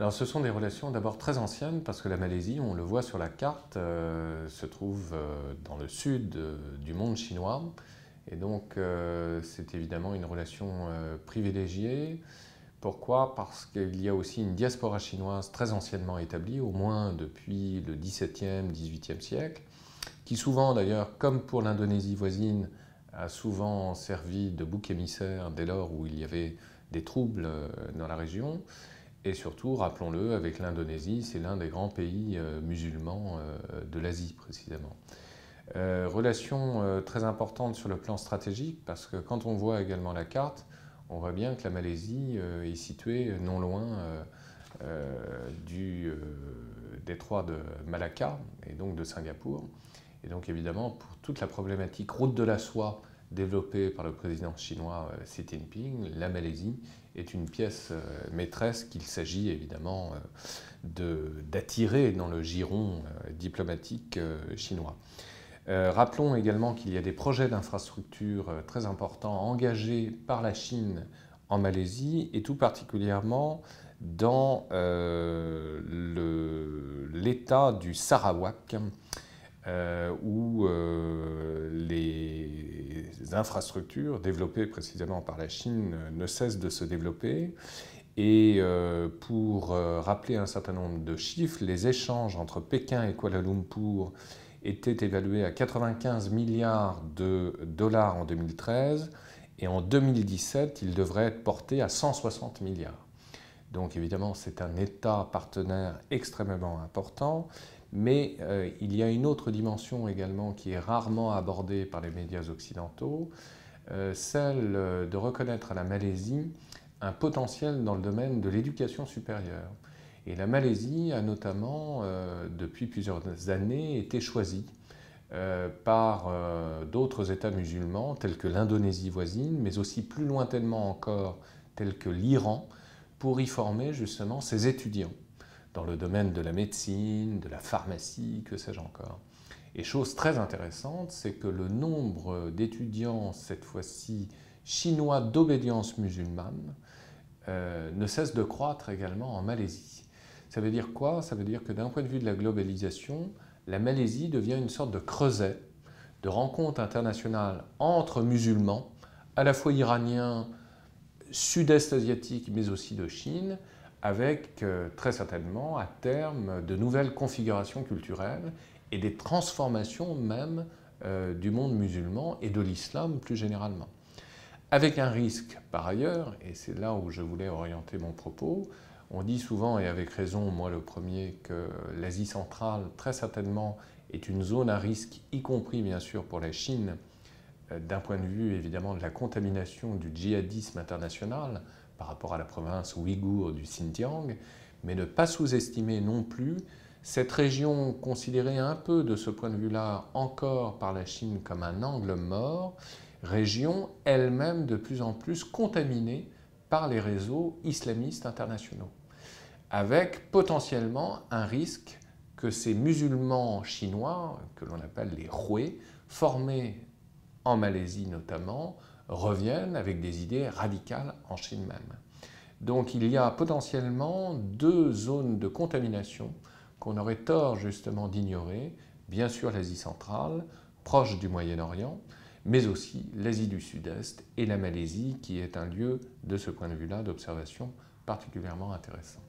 Alors ce sont des relations d'abord très anciennes parce que la Malaisie, on le voit sur la carte, euh, se trouve euh, dans le sud euh, du monde chinois. Et donc c'est évidemment une relation privilégiée. Pourquoi? Parce qu'il y a aussi une diaspora chinoise très anciennement établie, au moins depuis le XVIIe, XVIIIe siècle, qui souvent d'ailleurs, comme pour l'Indonésie voisine, a souvent servi de bouc émissaire dès lors où il y avait des troubles dans la région. Et surtout, rappelons-le, avec l'Indonésie, c'est l'un des grands pays euh, musulmans euh, de l'Asie précisément. Euh, relation très importante sur le plan stratégique, parce que quand on voit également la carte, on voit bien que la Malaisie est située non loin du détroit de Malacca et donc de Singapour. Et donc évidemment, pour toute la problématique route de la soie développée par le président chinois Xi Jinping, la Malaisie est une pièce euh, maîtresse qu'il s'agit évidemment euh, d'attirer dans le giron euh, diplomatique chinois. rappelons également qu'il y a des projets d'infrastructures très importants engagés par la Chine en Malaisie et tout particulièrement dans l'état du Sarawak où les infrastructures développées précisément par la Chine ne cessent de se développer. Et euh, pour euh, rappeler un certain nombre de chiffres, les échanges entre Pékin et Kuala Lumpur étaient évalués à 95 milliards de dollars en 2013 et en 2017, ils devraient être portés à 160 milliards. Donc évidemment, c'est un État partenaire extrêmement important, mais euh, il y a une autre dimension également qui est rarement abordée par les médias occidentaux, euh, celle de reconnaître à la Malaisie un potentiel dans le domaine de l'éducation supérieure. Et la Malaisie a notamment, euh, depuis plusieurs années, été choisie par d'autres États musulmans, tels que l'Indonésie voisine, mais aussi plus lointainement encore, tels que l'Iran, pour y former justement ses étudiants dans le domaine de la médecine, de la pharmacie, que sais-je encore. Et chose très intéressante, c'est que le nombre d'étudiants, cette fois-ci chinois d'obédience musulmane, euh, ne cesse de croître également en Malaisie. Ça veut dire quoi? Ça veut dire que d'un point de vue de la globalisation, la Malaisie devient une sorte de creuset de rencontres internationales entre musulmans, à la fois iraniens, sud-est asiatiques, mais aussi de Chine, avec euh, très certainement à terme de nouvelles configurations culturelles et des transformations même euh, du monde musulman et de l'islam plus généralement. Avec un risque par ailleurs, et c'est là où je voulais orienter mon propos, on dit souvent, et avec raison, moi le premier, que l'Asie centrale très certainement est une zone à risque, y compris bien sûr pour la Chine, d'un point de vue évidemment de la contamination du djihadisme international, par rapport à la province ouïghour du Xinjiang, mais ne pas sous-estimer non plus cette région considérée un peu de ce point de vue-là encore par la Chine comme un angle mort, région elle-même de plus en plus contaminée par les réseaux islamistes internationaux, avec potentiellement un risque que ces musulmans chinois, que l'on appelle les Hui, formés en Malaisie notamment, reviennent avec des idées radicales en Chine même. Donc il y a potentiellement deux zones de contamination qu'on aurait tort justement d'ignorer, bien sûr l'Asie centrale, proche du Moyen-Orient, mais aussi l'Asie du Sud-Est et la Malaisie qui est un lieu de ce point de vue-là d'observation particulièrement intéressant.